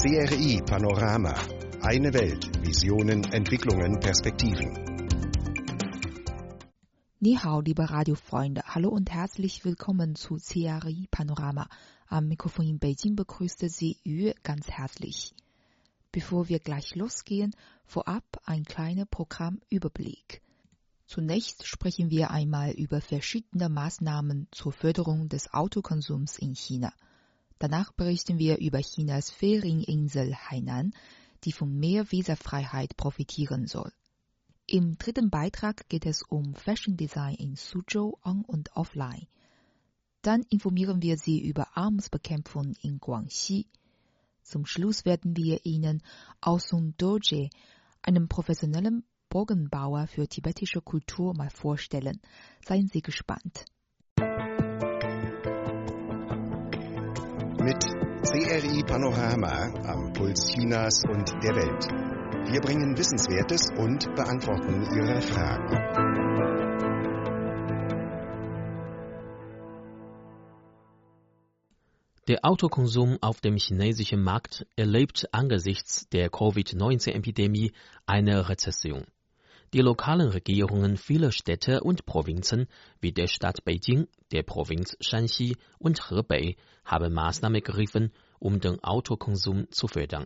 CRI Panorama. Eine Welt. Visionen, Entwicklungen, Perspektiven. 你好，liebe Radiofreunde. Hallo und herzlich willkommen zu CRI Panorama. Am Mikrofon in Beijing begrüßte Sie Yu ganz herzlich. Bevor wir gleich losgehen, vorab ein kleiner Programmüberblick. Zunächst sprechen wir einmal über verschiedene Maßnahmen zur Förderung des Autokonsums in China. Danach berichten wir über Chinas Ferieninsel Hainan, die von mehr Visafreiheit profitieren soll. Im dritten Beitrag geht es um Fashion Design in Suzhou on und offline. Dann informieren wir Sie über Armutsbekämpfung in Guangxi. Zum Schluss werden wir Ihnen Aosung Doje, einen professionellen Bogenbauer für tibetische Kultur, mal vorstellen. Seien Sie gespannt. Mit CRI Panorama am Puls Chinas und der Welt. Wir bringen Wissenswertes und beantworten Ihre Fragen. Der Autokonsum auf dem chinesischen Markt erlebt angesichts der Covid-19-Epidemie eine Rezession. Die lokalen Regierungen vieler Städte und Provinzen wie der Stadt Beijing, der Provinz Shanxi und Hebei haben Maßnahmen ergriffen, um den Autokonsum zu fördern.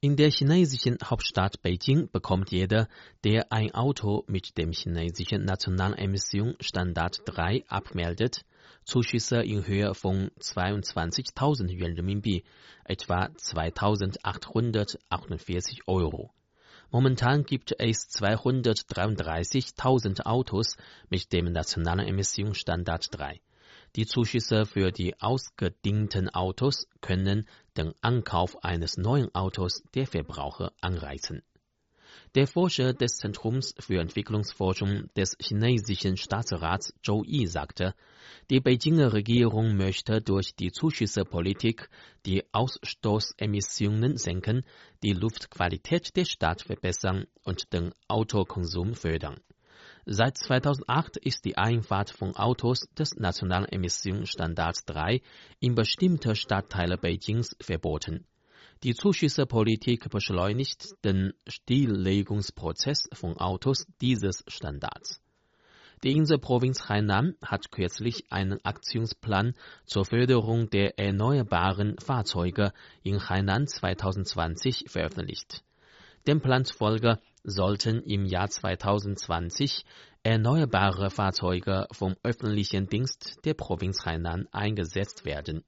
In der chinesischen Hauptstadt Beijing bekommt jeder, der ein Auto mit dem chinesischen nationalen Emissionsstandard 3 abmeldet, Zuschüsse in Höhe von 22.000 Yuan Renminbi, etwa 2.848 Euro. Momentan gibt es 233.000 Autos mit dem nationalen Emissionsstandard 3. Die Zuschüsse für die ausgedienten Autos können den Ankauf eines neuen Autos der Verbraucher anreizen. Der Forscher des Zentrums für Entwicklungsforschung des chinesischen Staatsrats Zhou Yi sagte, die Beijinger Regierung möchte durch die Zuschüssepolitik die Ausstoßemissionen senken, die Luftqualität der Stadt verbessern und den Autokonsum fördern. Seit 2008 ist die Einfahrt von Autos des nationalen Emissionsstandards 3 in bestimmte Stadtteile Beijings verboten. Die Zuschüssepolitik beschleunigt den Stilllegungsprozess von Autos dieses Standards. Die Inselprovinz Hainan hat kürzlich einen Aktionsplan zur Förderung der erneuerbaren Fahrzeuge in Hainan 2020 veröffentlicht. Dem Plan zufolge sollten im Jahr 2020 erneuerbare Fahrzeuge vom öffentlichen Dienst der Provinz Hainan eingesetzt werden.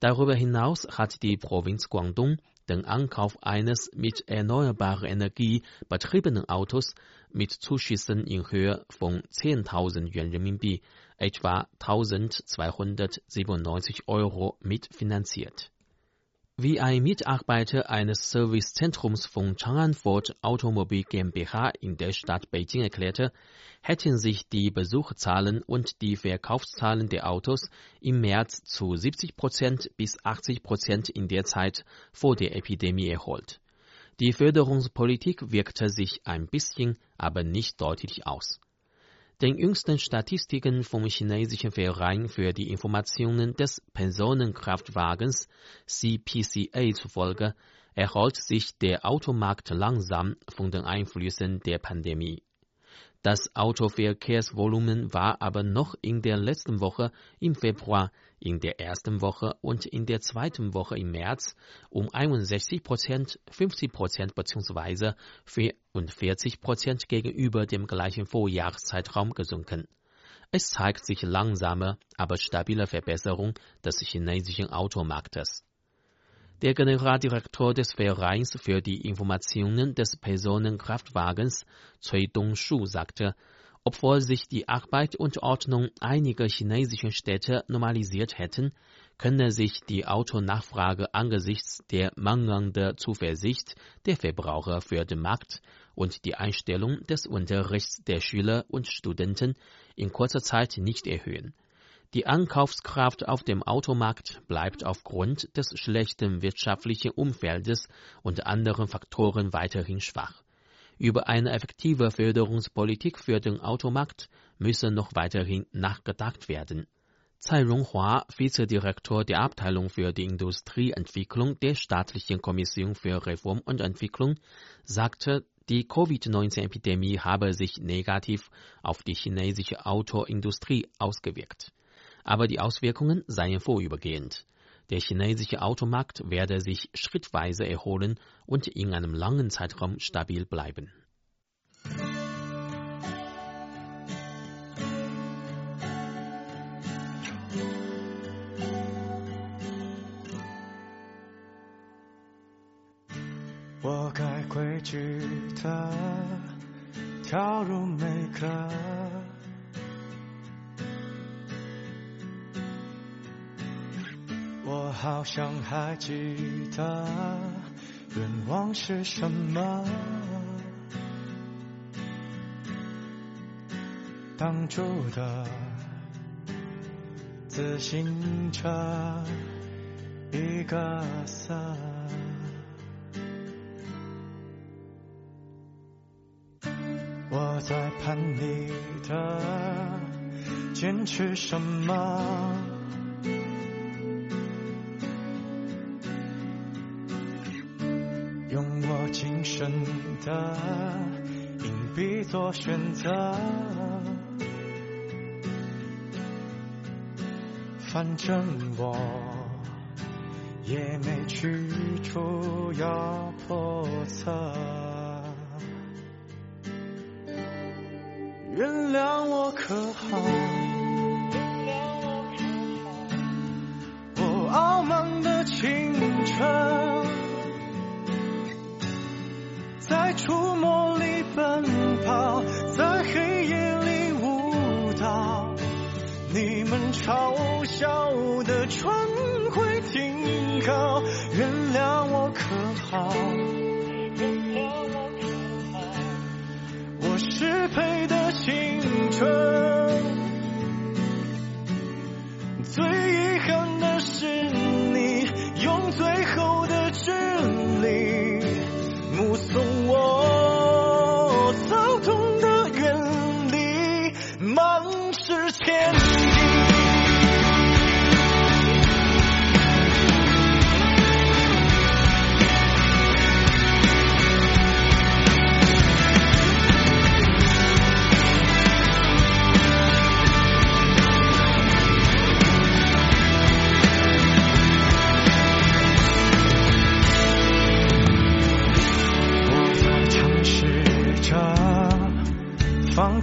Darüber hinaus hat die Provinz Guangdong den Ankauf eines mit erneuerbarer Energie betriebenen Autos mit Zuschüssen in Höhe von 10.000 Yuan Renminbi, etwa 1.297 Euro, mitfinanziert. Wie ein Mitarbeiter eines Servicezentrums von Chang'an Ford Automobil GmbH in der Stadt Beijing erklärte, hätten sich die Besucherzahlen und die Verkaufszahlen der Autos im März zu 70 Prozent bis 80 Prozent in der Zeit vor der Epidemie erholt. Die Förderungspolitik wirkte sich ein bisschen, aber nicht deutlich aus. Den jüngsten Statistiken vom chinesischen Verein für die Informationen des Personenkraftwagens CPCA zufolge erholt sich der Automarkt langsam von den Einflüssen der Pandemie. Das Autoverkehrsvolumen war aber noch in der letzten Woche im Februar, in der ersten Woche und in der zweiten Woche im März um 61 Prozent, 50 Prozent bzw. 44 Prozent gegenüber dem gleichen Vorjahreszeitraum gesunken. Es zeigt sich langsame, aber stabile Verbesserung des chinesischen Automarktes. Der Generaldirektor des Vereins für die Informationen des Personenkraftwagens, Cui Dongshu, sagte, obwohl sich die Arbeit und Ordnung einiger chinesischen Städte normalisiert hätten, könne sich die Autonachfrage angesichts der mangelnden Zuversicht der Verbraucher für den Markt und die Einstellung des Unterrichts der Schüler und Studenten in kurzer Zeit nicht erhöhen. Die Ankaufskraft auf dem Automarkt bleibt aufgrund des schlechten wirtschaftlichen Umfeldes und anderen Faktoren weiterhin schwach. Über eine effektive Förderungspolitik für den Automarkt müsse noch weiterhin nachgedacht werden. Tsai Ronghua, Vizedirektor der Abteilung für die Industrieentwicklung der Staatlichen Kommission für Reform und Entwicklung, sagte, die Covid-19-Epidemie habe sich negativ auf die chinesische Autoindustrie ausgewirkt Aber die Auswirkungen seien vorübergehend. Der chinesische Automarkt werde sich schrittweise erholen und in einem langen Zeitraum stabil bleiben. 我该规矩的跳入每个 好像还记得愿望是什么，挡住的自行车一个色。我在盼你的坚持什么？做选择，反正我也没去处要叵测。原谅我可好？们嘲笑的船会停靠，原谅我可好？原谅我可好？我失陪的。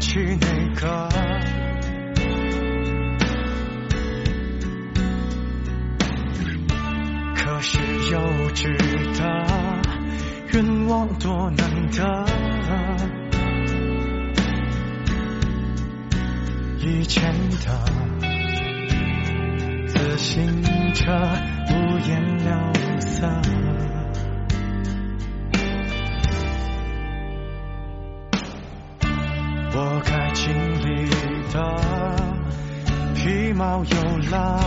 去那个，可是幼稚的愿望多难得。以前的自行车五颜六色。我该经历的皮毛有了，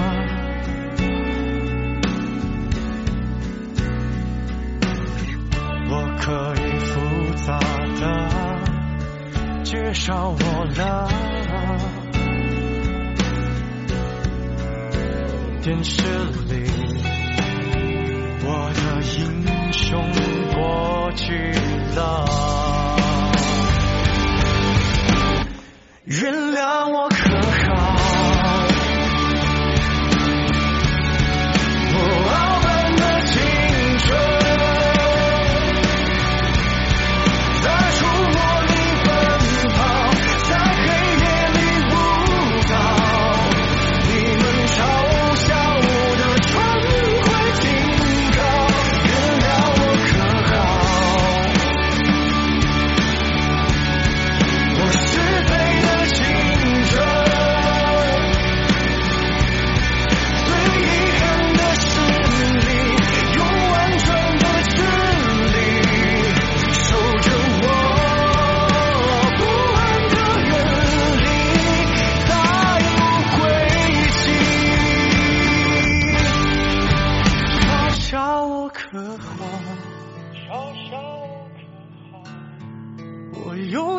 我可以复杂的介绍我了。电视里我的英雄过去了。原谅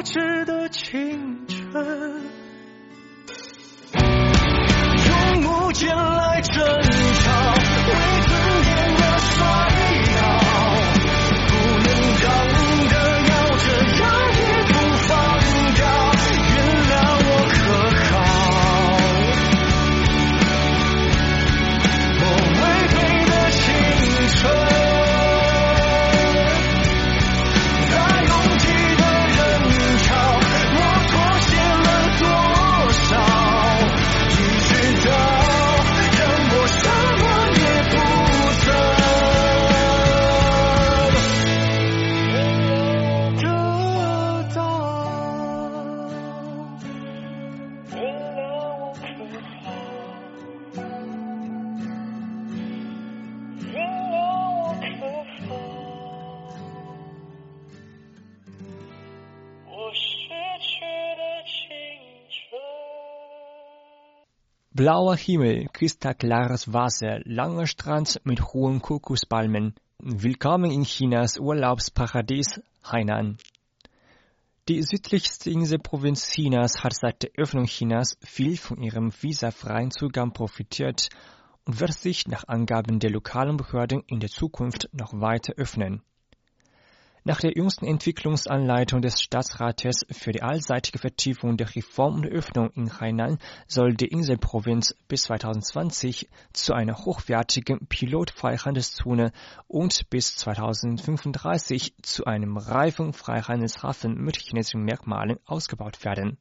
值得青春。Blauer Himmel, kristallklares Wasser, langer Strand mit hohen Kokospalmen. Willkommen in Chinas Urlaubsparadies Hainan. Die südlichste Inselprovinz Chinas hat seit der Öffnung Chinas viel von ihrem visafreien Zugang profitiert und wird sich nach Angaben der lokalen Behörden in der Zukunft noch weiter öffnen. Nach der jüngsten Entwicklungsanleitung des Staatsrates für die allseitige Vertiefung der Reform und Öffnung in Hainan soll die Inselprovinz bis 2020 zu einer hochwertigen Pilotfreihandelszone und bis 2035 zu einem reifen Freihandelshafen mit chinesischen Merkmalen ausgebaut werden.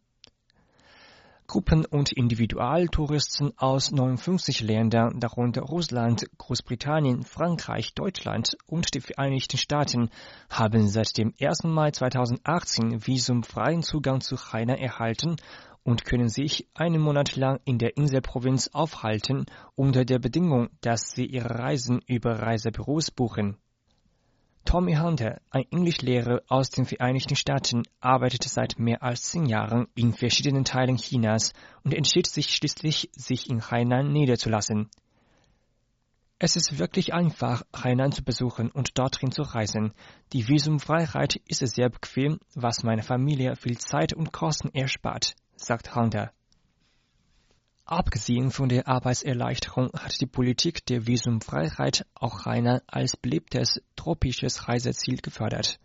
Gruppen- und Individualtouristen aus 59 Ländern, darunter Russland, Großbritannien, Frankreich, Deutschland und die Vereinigten Staaten, haben seit dem 1. Mai 2018 visumfreien Zugang zu China erhalten und können sich einen Monat lang in der Inselprovinz aufhalten, unter der Bedingung, dass sie ihre Reisen über Reisebüros buchen. Tommy Hunter, ein Englischlehrer aus den Vereinigten Staaten, arbeitet seit mehr als zehn Jahren in verschiedenen Teilen Chinas und entschied sich schließlich, sich in Hainan niederzulassen. Es ist wirklich einfach, Hainan zu besuchen und dorthin zu reisen. Die Visumfreiheit ist sehr bequem, was meiner Familie viel Zeit und Kosten erspart, sagt Hunter. Abgesehen von der Arbeitserleichterung hat die Politik der Visumfreiheit auch Hainan als beliebtes tropisches Reiseziel gefördert,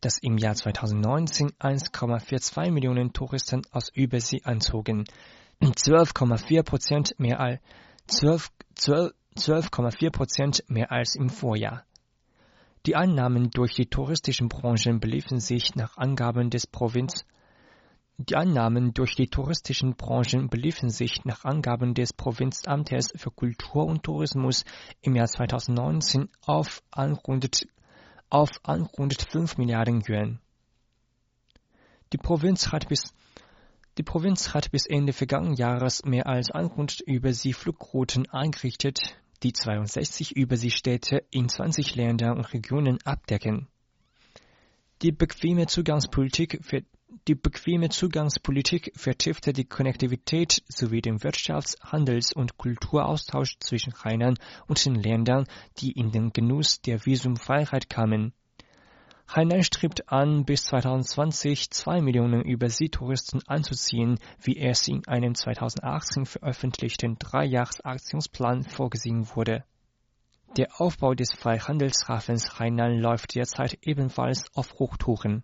das im Jahr 2019 1,42 Millionen Touristen aus Übersee anzogen, 12,4 Prozent mehr als 12, 12,4 Prozent mehr als im Vorjahr. Die Einnahmen durch die touristischen Branchen beliefen sich nach Angaben des Provinz die Einnahmen durch die touristischen Branchen beliefen sich nach Angaben des Provinzamtes für Kultur und Tourismus im Jahr 2019 auf anrundet, auf anrundet 5 Milliarden Yuan. Die Provinz hat bis die Provinz hat bis Ende vergangenen Jahres mehr als 100 Überseeflugrouten eingerichtet, die 62 Überseestädte in 20 Ländern und Regionen abdecken. Die bequeme Zugangspolitik für die bequeme Zugangspolitik vertiefte die Konnektivität sowie den Wirtschafts-, Handels- und Kulturaustausch zwischen Hainan und den Ländern, die in den Genuss der Visumfreiheit kamen. Hainan strebt an, bis 2020 zwei Millionen Überseetouristen anzuziehen, wie es in einem 2018 veröffentlichten Dreijahresaktionsplan vorgesehen wurde. Der Aufbau des Freihandelshafens Hainan läuft derzeit ebenfalls auf Hochtouren.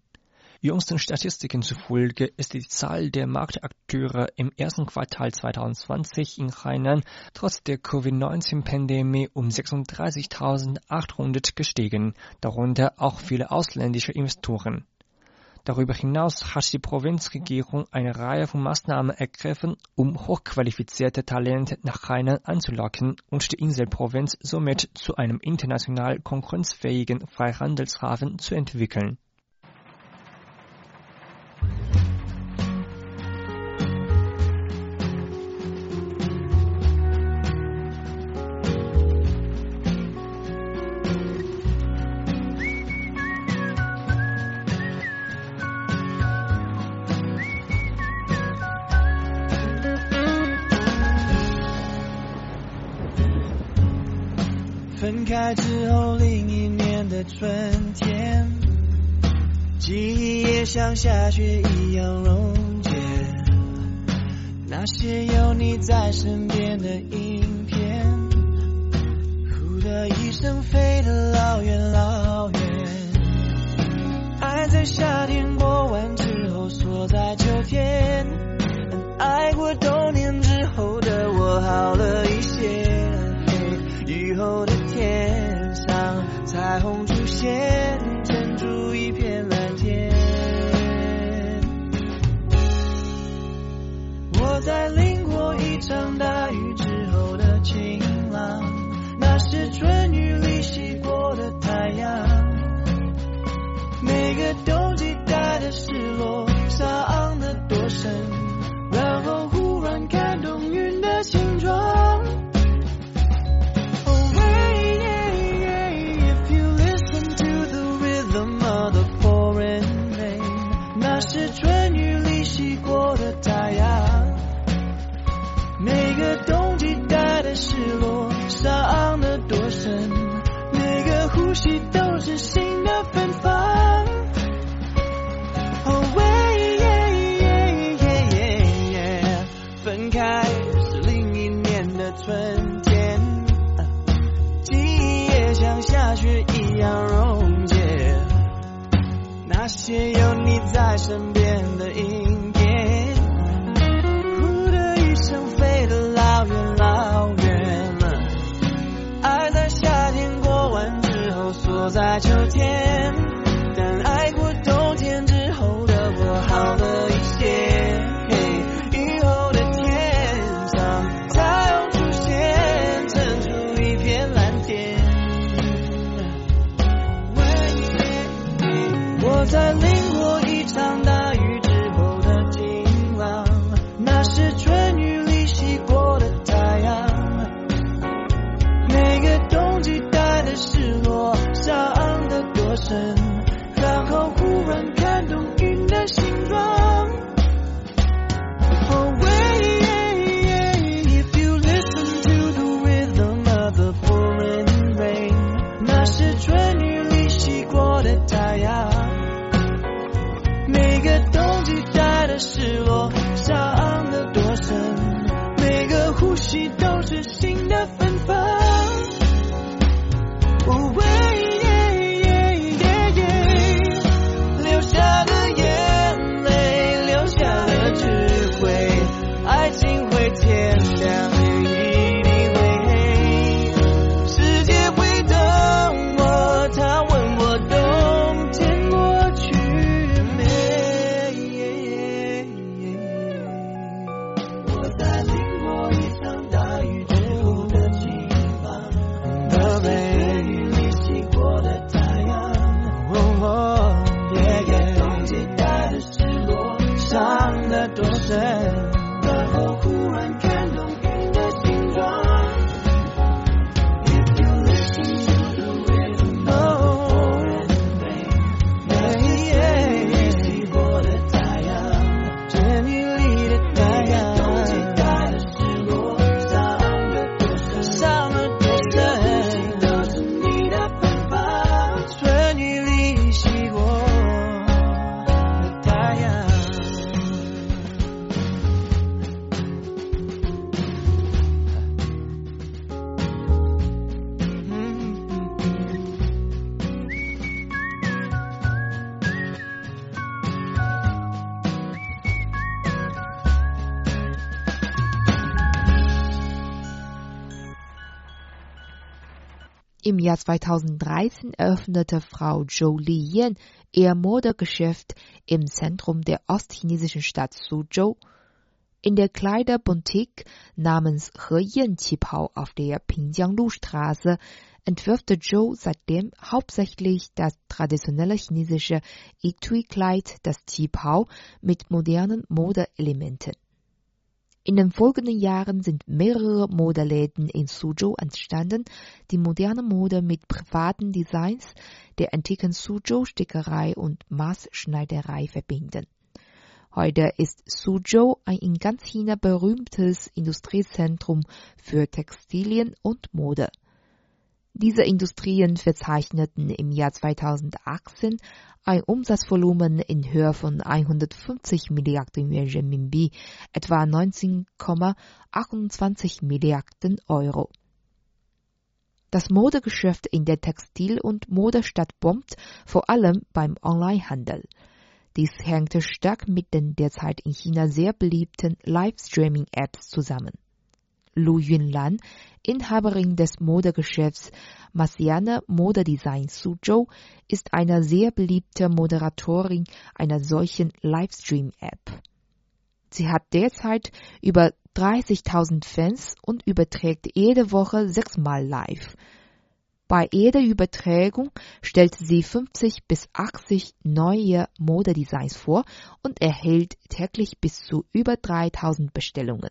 Jüngsten Statistiken zufolge ist die Zahl der Marktakteure im ersten Quartal 2020 in Hainan trotz der Covid-19-Pandemie um 36.800 gestiegen, darunter auch viele ausländische Investoren. Darüber hinaus hat die Provinzregierung eine Reihe von Maßnahmen ergriffen, um hochqualifizierte Talente nach Hainan anzulocken und die Inselprovinz somit zu einem international konkurrenzfähigen Freihandelshafen zu entwickeln. 生。Jahr 2013 eröffnete Frau Zhou Liyan ihr Modegeschäft im Zentrum der ostchinesischen Stadt Suzhou. In der Kleiderboutique namens He Yan Qipao auf der Pinjianglu-Straße entwirft Zhou seitdem hauptsächlich das traditionelle chinesische Etui-Kleid, das Qipao, mit modernen Modeelementen. In den folgenden Jahren sind mehrere Modeläden in Suzhou entstanden, die moderne Mode mit privaten Designs der antiken Suzhou-Stickerei und Maßschneiderei verbinden. Heute ist Suzhou ein in ganz China berühmtes Industriezentrum für Textilien und Mode. Diese Industrien verzeichneten im Jahr 2018 ein Umsatzvolumen in Höhe von 150 Milliarden Yuan Renminbi, etwa 19,28 Milliarden Euro. Das Modegeschäft in der Textil- und Modestadt bombt vor allem beim Onlinehandel. Dies hängt stark mit den derzeit in China sehr beliebten Livestreaming-Apps zusammen. Lu Yunlan, Inhaberin des Modegeschäfts Masiane Modedesign Suzhou, ist eine sehr beliebte Moderatorin einer solchen Livestream-App. Sie hat derzeit über 30.000 Fans und überträgt jede Woche sechsmal live. Bei jeder Übertragung stellt sie 50 bis 80 neue Modedesigns vor und erhält täglich bis zu über 3000 Bestellungen.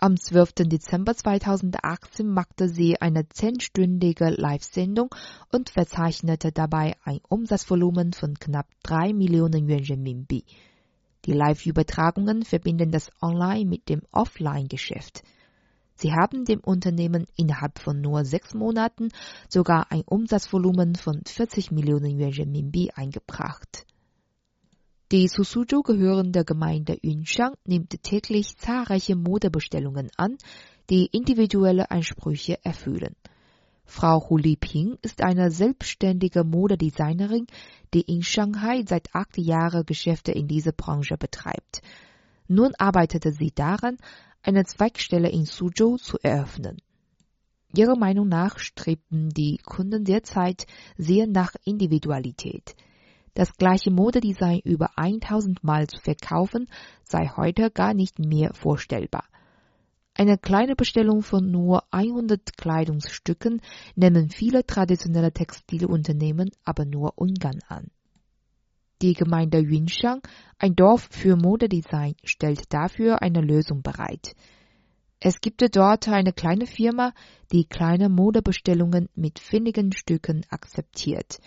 Am 12. Dezember 2018 machte sie eine zehnstündige Live-Sendung und verzeichnete dabei ein Umsatzvolumen von knapp 3 Millionen Yuan Renminbi. Die Live-Übertragungen verbinden das Online mit dem Offline-Geschäft. Sie haben dem Unternehmen innerhalb von nur sechs Monaten sogar ein Umsatzvolumen von 40 Millionen Yuan Renminbi eingebracht. Die zu Suzhou gehörende Gemeinde Yunshang nimmt täglich zahlreiche Modebestellungen an, die individuelle Ansprüche erfüllen. Frau Hu Liping ist eine selbstständige Modedesignerin, die in Shanghai seit acht Jahren Geschäfte in dieser Branche betreibt. Nun arbeitete sie daran, eine Zweigstelle in Suzhou zu eröffnen. Ihrer Meinung nach strebten die Kunden derzeit sehr nach Individualität. Das gleiche Modedesign über 1000 Mal zu verkaufen sei heute gar nicht mehr vorstellbar. Eine kleine Bestellung von nur 100 Kleidungsstücken nehmen viele traditionelle Textilunternehmen aber nur ungern an. Die Gemeinde Yunshang, ein Dorf für Modedesign, stellt dafür eine Lösung bereit. Es gibt dort eine kleine Firma, die kleine Modebestellungen mit wenigen Stücken akzeptiert.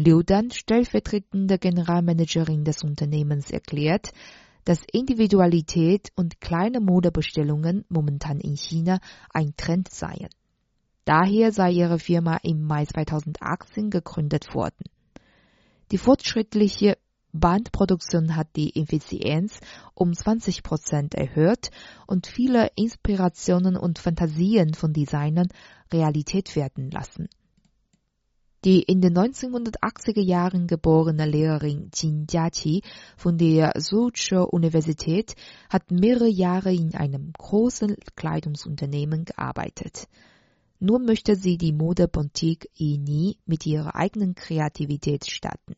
Liu Dan, stellvertretende Generalmanagerin des Unternehmens, erklärt, dass Individualität und kleine Modebestellungen momentan in China ein Trend seien. Daher sei ihre Firma im Mai 2018 gegründet worden. Die fortschrittliche Bandproduktion hat die Effizienz um 20 Prozent erhöht und viele Inspirationen und Fantasien von Designern Realität werden lassen. Die in den 1980er Jahren geborene Lehrerin Jin Jiaqi von der Suzhou Universität hat mehrere Jahre in einem großen Kleidungsunternehmen gearbeitet. Nun möchte sie die Modeboutique Ini mit ihrer eigenen Kreativität starten.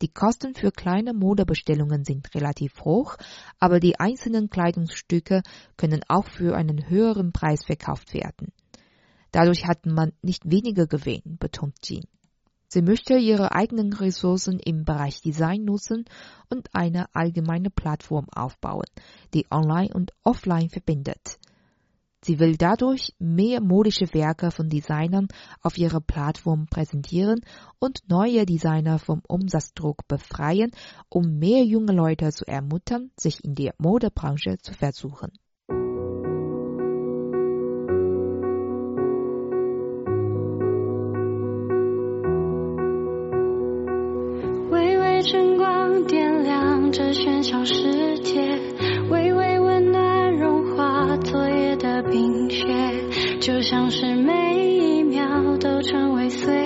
Die Kosten für kleine Modebestellungen sind relativ hoch, aber die einzelnen Kleidungsstücke können auch für einen höheren Preis verkauft werden. Dadurch hat man nicht weniger Gewinn, betont Jean. Sie möchte ihre eigenen Ressourcen im Bereich Design nutzen und eine allgemeine Plattform aufbauen, die online und offline verbindet. Sie will dadurch mehr modische Werke von Designern auf ihrer Plattform präsentieren und neue Designer vom Umsatzdruck befreien, um mehr junge Leute zu ermuntern, sich in der Modebranche zu versuchen. 点亮这喧嚣世界，微微温暖融化昨夜的冰雪，就像是每一秒都成为岁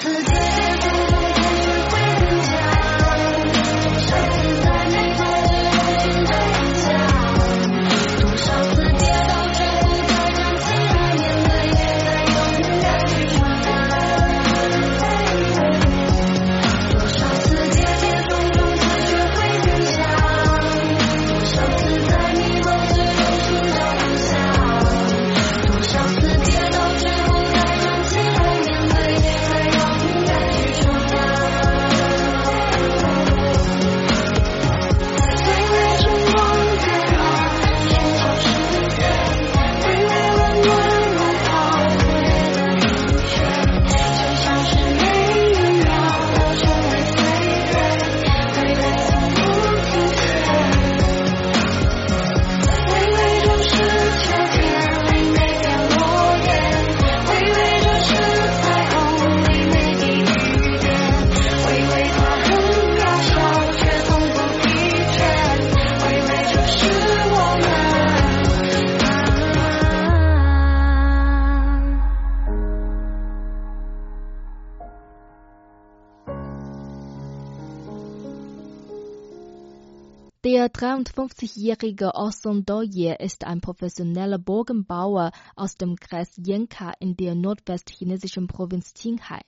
Today Der 53-jährige Osson Doye ist ein professioneller Bogenbauer aus dem Kreis Yenka in der nordwestchinesischen Provinz Qinghai.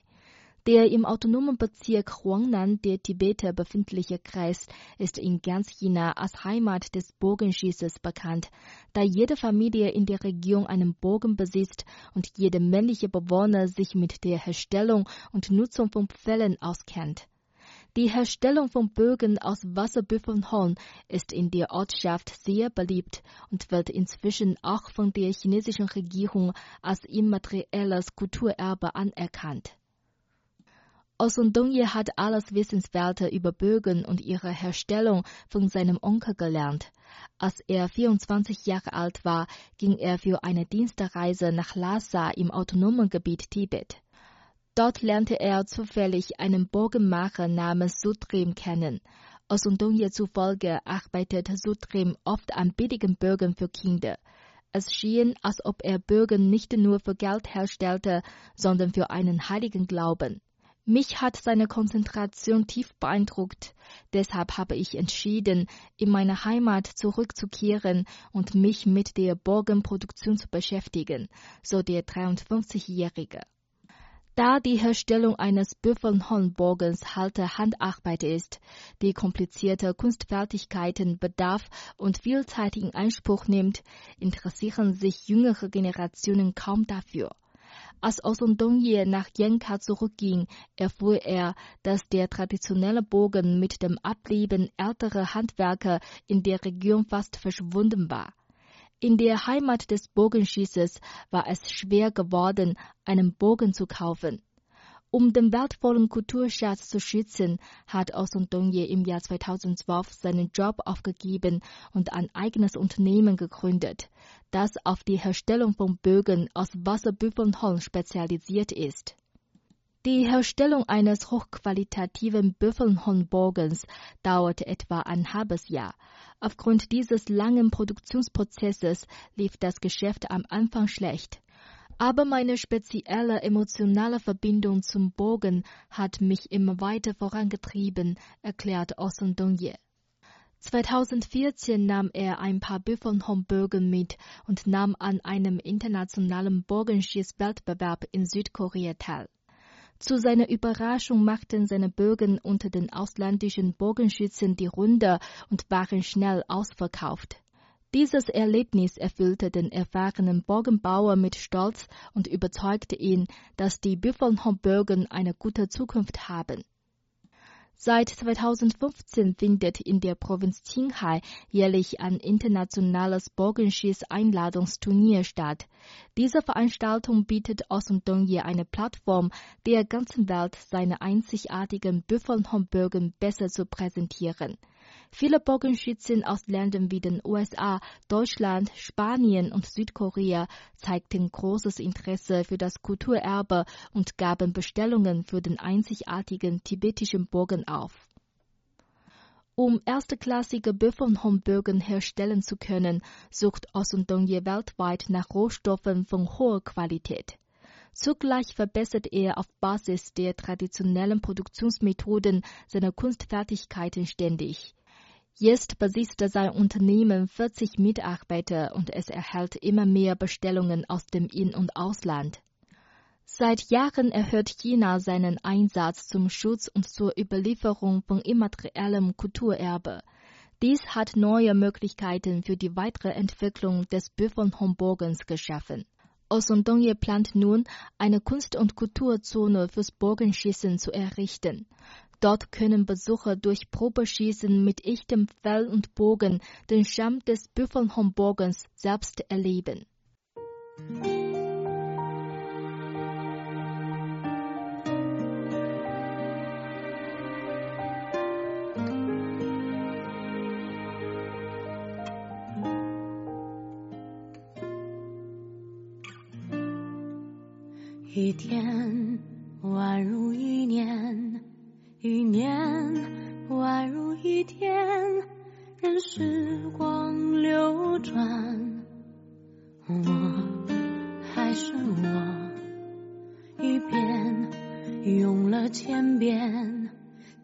Der im autonomen Bezirk Huangnan der Tibeter befindliche Kreis ist in ganz China als Heimat des Bogenschießes bekannt, da jede Familie in der Region einen Bogen besitzt und jeder männliche Bewohner sich mit der Herstellung und Nutzung von Pfählen auskennt. Die Herstellung von Bögen aus Wasserbüffelhorn ist in der Ortschaft sehr beliebt und wird inzwischen auch von der chinesischen Regierung als immaterielles Kulturerbe anerkannt. Osundongye hat alles Wissenswerte über Bögen und ihre Herstellung von seinem Onkel gelernt. Als er 24 Jahre alt war, ging er für eine Dienstreise nach Lhasa im autonomen Gebiet Tibet. Dort lernte er zufällig einen Bogenmacher namens Sutrim kennen. Aus Undongye zufolge arbeitet Sutrim oft an billigen Bögen für Kinder. Es schien, als ob er Bögen nicht nur für Geld herstellte, sondern für einen heiligen Glauben. Mich hat seine Konzentration tief beeindruckt. Deshalb habe ich entschieden, in meine Heimat zurückzukehren und mich mit der Bogenproduktion zu beschäftigen, so der 53-Jährige. Da die Herstellung eines Büffelhornbogens halte Handarbeit ist, die komplizierte Kunstfertigkeiten bedarf und viel Zeit in Anspruch nimmt, interessieren sich jüngere Generationen kaum dafür. Als Osondongye nach Yenka zurückging, erfuhr er, dass der traditionelle Bogen mit dem Ableben älterer Handwerker in der Region fast verschwunden war. In der Heimat des Bogenschießes war es schwer geworden, einen Bogen zu kaufen. Um den wertvollen Kulturschatz zu schützen, hat Osundongye im Jahr 2012 seinen Job aufgegeben und ein eigenes Unternehmen gegründet, das auf die Herstellung von Bögen aus Wasserbüffelholz spezialisiert ist. Die Herstellung eines hochqualitativen Büffelhornbogens dauert etwa ein halbes Jahr. Aufgrund dieses langen Produktionsprozesses lief das Geschäft am Anfang schlecht. Aber meine spezielle emotionale Verbindung zum Bogen hat mich immer weiter vorangetrieben, erklärt Osun Dongye. 2014 nahm er ein paar Büffelhornbögen mit und nahm an einem internationalen Bogenschießwettbewerb in Südkorea teil. Zu seiner Überraschung machten seine Bögen unter den ausländischen Bogenschützen die Runde und waren schnell ausverkauft. Dieses Erlebnis erfüllte den erfahrenen Bogenbauer mit Stolz und überzeugte ihn, dass die Büffelhornbögen eine gute Zukunft haben. Seit 2015 findet in der Provinz Qinghai jährlich ein internationales Bogenschieß-Einladungsturnier statt. Diese Veranstaltung bietet Osundongye eine Plattform, der ganzen Welt seine einzigartigen Büffelhornbögen besser zu präsentieren. Viele Bogenschützen aus Ländern wie den USA, Deutschland, Spanien und Südkorea zeigten großes Interesse für das Kulturerbe und gaben Bestellungen für den einzigartigen tibetischen Bogen auf. Um erstklassige Büffelhornbögen herstellen zu können, sucht Osundongye weltweit nach Rohstoffen von hoher Qualität. Zugleich verbessert er auf Basis der traditionellen Produktionsmethoden seine Kunstfertigkeiten ständig. Jetzt besitzt sein Unternehmen 40 Mitarbeiter und es erhält immer mehr Bestellungen aus dem In- und Ausland. Seit Jahren erhöht China seinen Einsatz zum Schutz und zur Überlieferung von immateriellem Kulturerbe. Dies hat neue Möglichkeiten für die weitere Entwicklung des Büffelhornbogens geschaffen. Osondonje plant nun, eine Kunst- und Kulturzone fürs Bogenschießen zu errichten. Dort können Besucher durch Probeschießen mit echtem Fell und Bogen den Charme des Büffelhornbogens selbst erleben. 一天宛如一年，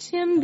him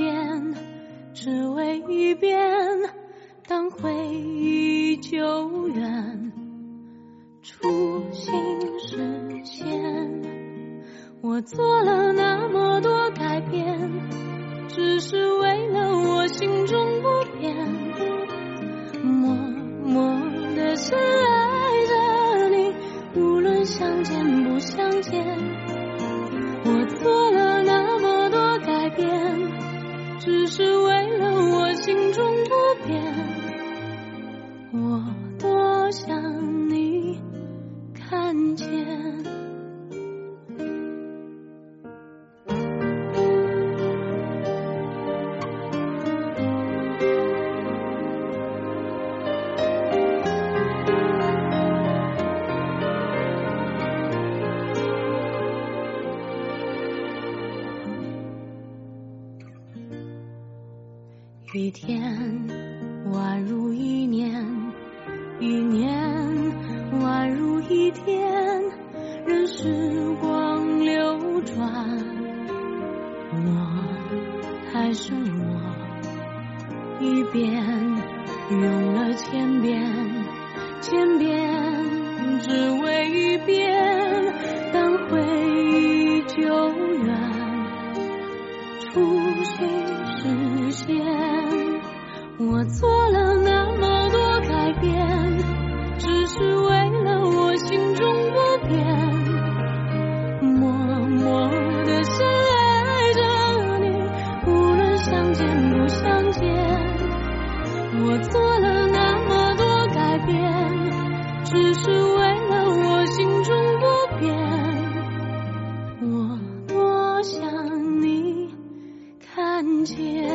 天。天。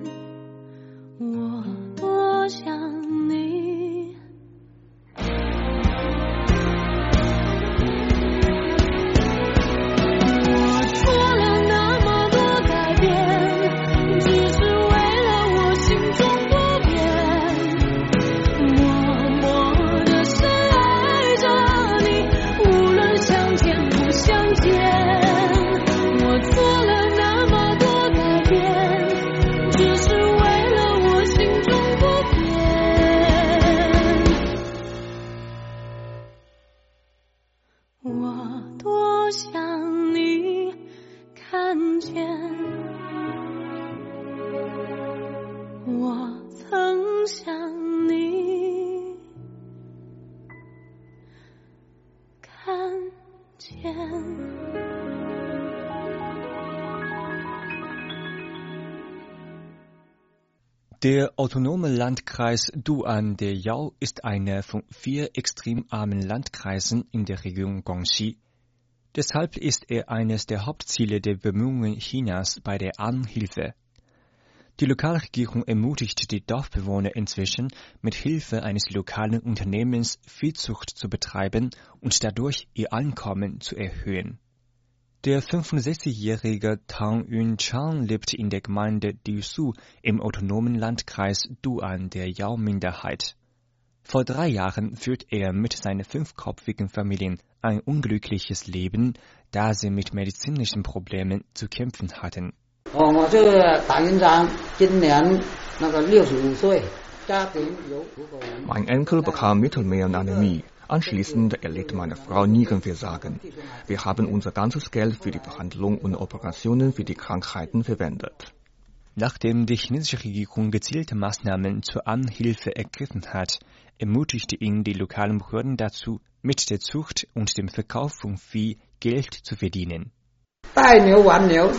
Der autonome Landkreis Duan der Yao ist einer von vier extrem armen Landkreisen in der Region Guangxi. Deshalb ist er eines der Hauptziele der Bemühungen Chinas bei der Anhilfe. Die Lokalregierung ermutigt die Dorfbewohner inzwischen, mit Hilfe eines lokalen Unternehmens Viehzucht zu betreiben und dadurch ihr Einkommen zu erhöhen. Der 65-jährige Tang Yunchang lebt in der Gemeinde Disu im autonomen Landkreis Duan der Yao-Minderheit. Vor drei Jahren führt er mit seiner fünfköpfigen Familie ein unglückliches Leben, da sie mit medizinischen Problemen zu kämpfen hatten. Mein Enkel bekam Mittelmeeranämie. Anschließend erlitt meine Frau Nierenversagen. Wir haben unser ganzes Geld für die Behandlung und Operationen für die Krankheiten verwendet. Nachdem die chinesische Regierung gezielte Maßnahmen zur Anhilfe ergriffen hat, ermutigte ihn die lokalen Behörden dazu, mit der Zucht und dem Verkauf von Vieh Geld zu verdienen. 带牛玩牛，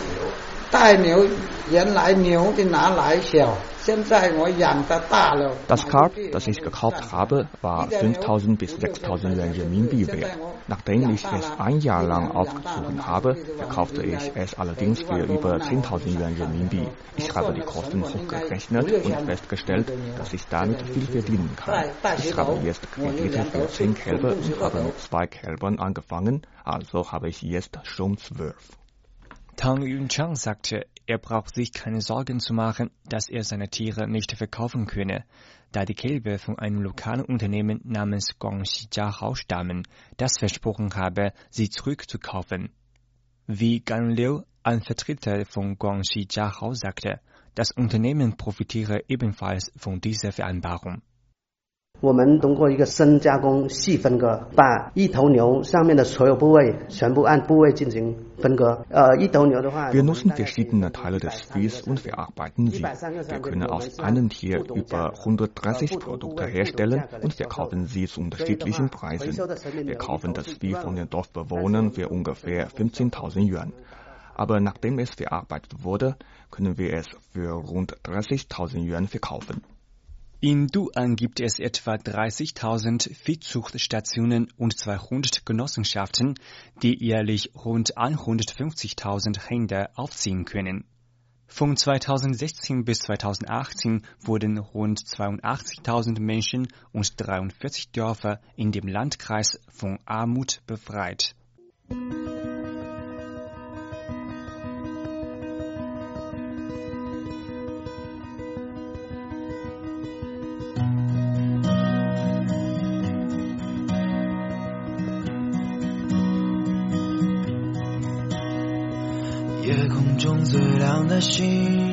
das Kart, das ich gekauft habe, war 5000 bis 6000 Yuan Renminbi wert. Nachdem ich es ein Jahr lang aufgezogen habe, verkaufte ich es allerdings für über 10.000 Yuan Renminbi. Ich habe die Kosten hochgerechnet und festgestellt, dass ich damit viel verdienen kann. Ich habe jetzt Kredite für 10 Kälber und habe mit zwei Kälbern angefangen, also habe ich jetzt schon 12. Tang Yunchang sagte, er braucht sich keine Sorgen zu machen, dass er seine Tiere nicht verkaufen könne, da die Kälber von einem lokalen Unternehmen namens Guangxi Jiahao stammen, das versprochen habe, sie zurückzukaufen. Wie Gan Liu, ein Vertreter von Guangxi Jiahao, sagte, das Unternehmen profitiere ebenfalls von dieser Vereinbarung. 我们通过一个深加工细分割，把一头牛上面的所有部位全部按部位进行分割。呃，一头牛的话，Wir nutzen verschiedene Teile des Viehs und verarbeiten sie. Wir können aus einem Tier über 130 Produkte herstellen und verkaufen sie zu unterschiedlichen Preisen. Wir kaufen das Vieh von den Dorfbewohnern für ungefähr 15.000 Yuan. Aber nachdem es verarbeitet wurde, können wir es für rund 30.000 Yuan verkaufen. In Duan gibt es etwa 30.000 Viehzuchtstationen und 200 Genossenschaften, die jährlich rund 150.000 Hände aufziehen können. Von 2016 bis 2018 wurden rund 82.000 Menschen und 43 Dörfer in dem Landkreis von Armut befreit. 的心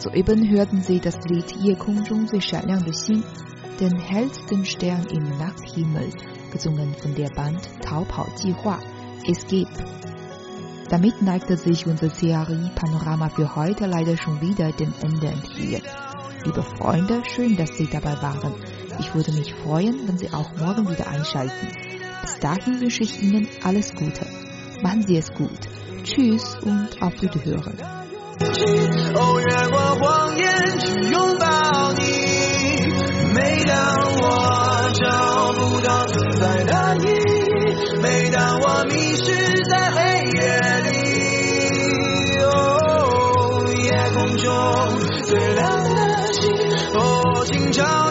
Soeben hörten Sie das Lied Ihr Kung最闪亮的星, den hellsten Stern im Nachthimmel, gesungen von der Band Taupau-计划, Escape. Damit neigte sich unser CRI-Panorama für heute leider schon wieder dem Ende entgegen. Liebe Freunde, schön, dass Sie dabei waren. Ich würde mich freuen, wenn Sie auch morgen wieder einschalten. Bis dahin wünsche ich Ihnen alles Gute. Machen Sie es gut. Tschüss und auf Wiederhören. 谎言去拥抱你。每当我找不到存在的意义，每当我迷失在黑夜里，哦，夜空中最亮的星，哦，请照